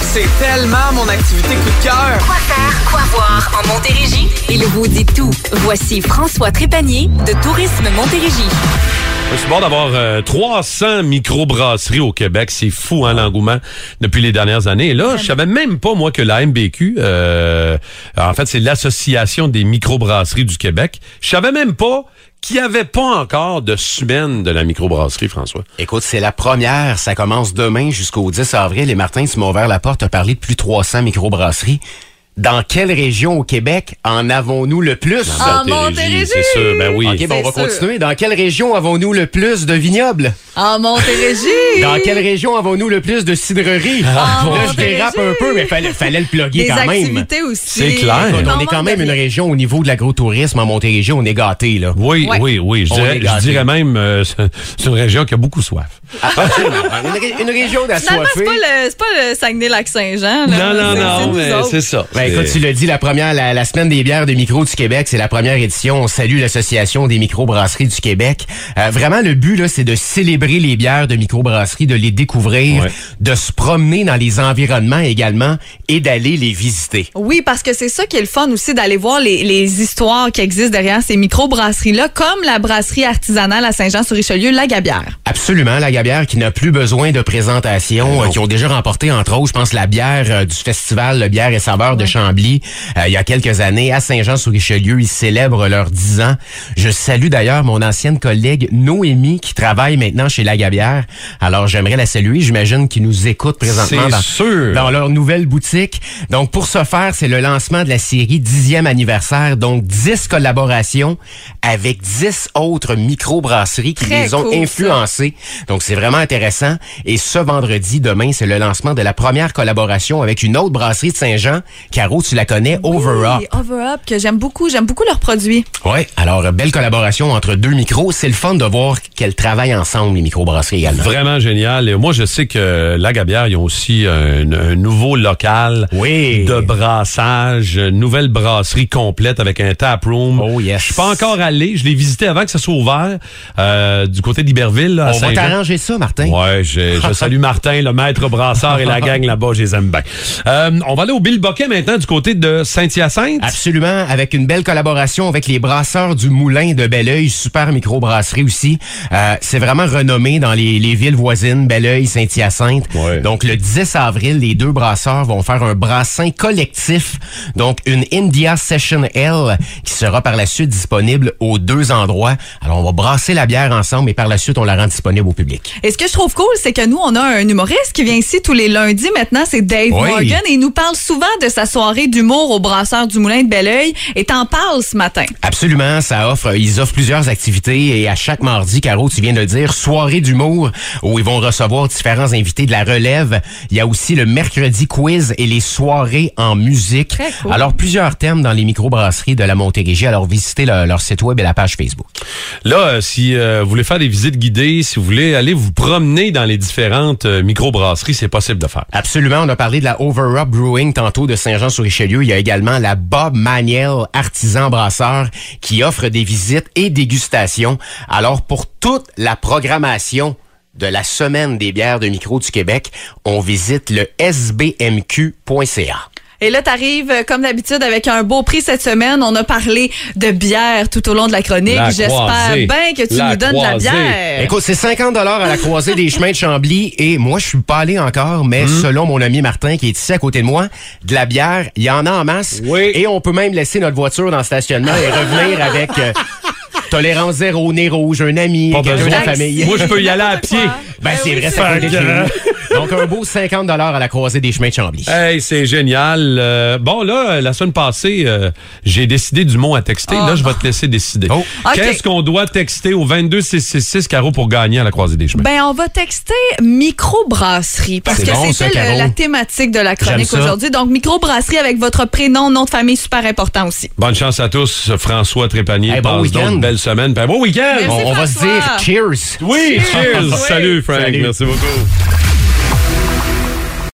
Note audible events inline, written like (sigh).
C'est tellement mon activité coup de cœur. Quoi faire, quoi voir en Montérégie? Il vous dit tout. Voici François Trépanier de Tourisme Montérégie. C'est bon d'avoir euh, 300 microbrasseries au Québec. C'est fou, hein, l'engouement depuis les dernières années. Et là, je savais même pas, moi, que la MBQ, euh, en fait, c'est l'Association des microbrasseries du Québec. Je savais même pas qu'il n'y avait pas encore de semaine de la microbrasserie, François. Écoute, c'est la première. Ça commence demain jusqu'au 10 avril. Et Martin, tu m'as ouvert la porte, tu as parlé de plus de 300 microbrasseries. Dans quelle région au Québec en avons-nous le plus? En Montérégie, c'est sûr. Ben oui. OK, bon, on va sûr. continuer. Dans quelle région avons-nous le plus de vignobles? En Montérégie! Dans quelle région avons-nous le plus de cidreries? Ah, là, je dérape un peu, mais fallait, fallait le plugger Des quand même. activités aussi. C'est clair. Écoute, on En est quand même une région au niveau de l'agrotourisme en Montérégie, on est gâtés, là. Oui, Ouais. oui, oui. Je dirais même, euh, (laughs) c'est une région qui a beaucoup soif. Absolument. une, une région Finalement, c'est d'assoiffés. pas le, c'est pas le Saguenay-Lac-Saint-Jean. là. Non, non, non, c'est mais ça. Ben, écoute, tu l'as dit, la première, la, la semaine des bières de micro du Québec, c'est la première édition. On salue l'association des microbrasseries du Québec. Euh, vraiment, le but là, c'est de célébrer les bières de microbrasserie, de les découvrir, Ouais. de se promener dans les environnements également et d'aller les visiter. Oui, parce que c'est ça qui est le fun aussi, d'aller voir les, les histoires qui existent derrière ces microbrasseries-là, comme la brasserie artisanale à Saint-Jean-sur-Richelieu, La Gabière. Absolument, la Gabière qui n'a plus besoin de présentation, euh, qui ont déjà remporté entre autres, je pense, la bière euh, du festival le Bière et Saveurs de Chambly euh, il y a quelques années à Saint-Jean-sur-Richelieu. Ils célèbrent leurs 10 ans. Je salue d'ailleurs mon ancienne collègue Noémie qui travaille maintenant chez la Gabière. Alors j'aimerais la saluer. J'imagine qu'ils nous écoutent présentement C'est dans, sûr. dans leur nouvelle boutique. Donc pour ce faire, c'est le lancement de la série 10e anniversaire. Donc 10 collaborations avec 10 autres microbrasseries qui Très les ont cool, ça. influencés. Donc c'est vraiment intéressant. Et ce vendredi, demain, c'est le lancement de la première collaboration avec une autre brasserie de Saint-Jean. Caro, tu la connais, Over Up. Oui, Over Up, que j'aime beaucoup. J'aime beaucoup leurs produits. Ouais. Alors, belle collaboration entre deux micros. C'est le fun de voir qu'elles travaillent ensemble, les microbrasseries également. Vraiment génial. Et moi, je sais que la Gabière, ils ont aussi un, un nouveau local Oui. de brassage, une nouvelle brasserie complète avec un tap room. Oh, yes. Je suis pas encore allé. Je l'ai visité avant que ça soit ouvert euh, du côté d'Iberville. à On va Saint-Jean. Ça, Martin? Ouais, je, je (laughs) salue Martin, le maître brasseur et la gang là-bas, je les aime bien. Euh, on va aller au Bill Boquet maintenant du côté de Saint-Hyacinthe. Absolument, avec une belle collaboration avec les brasseurs du Moulin de Belleuil, super microbrasserie aussi. Euh, c'est vraiment renommé dans les, les villes voisines, Belleuil, Saint-Hyacinthe. Ouais. Donc le 10 avril, les deux brasseurs vont faire un brassin collectif, donc une India Session L qui sera par la suite disponible aux deux endroits. Alors on va brasser la bière ensemble et par la suite on la rend disponible au public. Et ce que je trouve cool, c'est que nous, on a un humoriste qui vient ici tous les lundis. Maintenant, c'est Dave Oui. Morgan. Et il nous parle souvent de sa soirée d'humour au brasseur du Moulin de Belleuil. Et t'en parles ce matin. Absolument, ça offre, ils offrent plusieurs activités et à chaque mardi, Caro, tu viens de le dire, soirée d'humour où ils vont recevoir différents invités de la relève. Il y a aussi le mercredi quiz et les soirées en musique. Très cool. Alors plusieurs thèmes dans les microbrasseries de la Montérégie. Alors visitez le- leur site web et la page Facebook. Là, euh, si euh, vous voulez faire des visites guidées, si vous voulez aller vous promener dans les différentes euh, microbrasseries, c'est possible de faire. Absolument, on a parlé de la Over Up Brewing tantôt de Saint-Jean-sur-Richelieu. Il y a également la Bob Maniel Artisan Brasseur qui offre des visites et dégustations. Alors pour toute la programmation de la semaine des bières de micro du Québec, on visite le sbmq.ca. Et là, t'arrives, euh, comme d'habitude, avec un beau prix cette semaine. On a parlé de bière tout au long de la chronique. J'espère bien que tu La nous donnes de la bière. Écoute, c'est 50 dollars à la croisée des chemins de Chambly et moi je suis pas allé encore, mais Hmm. selon mon ami Martin qui est ici à côté de moi, de la bière, il y en a en masse Oui. et on peut même laisser notre voiture dans le stationnement et revenir (laughs) avec euh, tolérance zéro, nez rouge, un ami, Pas quelqu'un de la famille. Moi, je peux y aller à pied. Ben, c'est vrai, ça Fait Donc, un beau 50 à la croisée des chemins de Chambly. Hey, c'est génial. Euh, bon, là, la semaine passée, euh, j'ai décidé du mot à texter. Là, je vais te laisser décider. Oh. Qu'est-ce qu'on doit texter au 22666 Caro pour gagner à la croisée des chemins? Ben, on va texter microbrasserie parce que bon, c'était la thématique de la chronique aujourd'hui. Donc, microbrasserie avec votre prénom, nom de famille, super important aussi. Bonne chance à tous. François Trépanier. Hey, bon Passe week-end. donc une belle semaine. Ben, bon week-end! Merci, On, on va se dire cheers. Oui, cheers! Oui. Salut, Frank. Salut. Merci beaucoup.